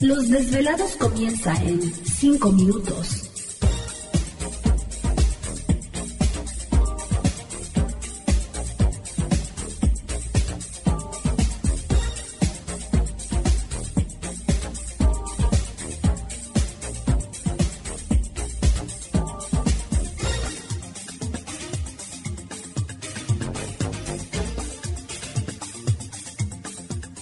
los desvelados comienza en 5 minutos.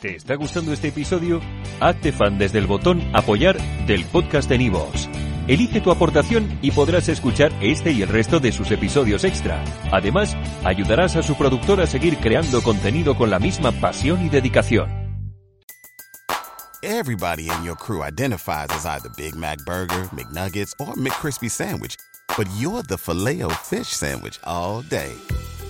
¿Te está gustando este episodio? Hazte fan desde el botón Apoyar del podcast de Nivos. Elige tu aportación y podrás escuchar este y el resto de sus episodios extra. Además, ayudarás a su productor a seguir creando contenido con la misma pasión y dedicación. Everybody in your crew identifies as either Big Mac Burger, McNuggets, or McCrispy Sandwich. But you're the filet fish Sandwich all day.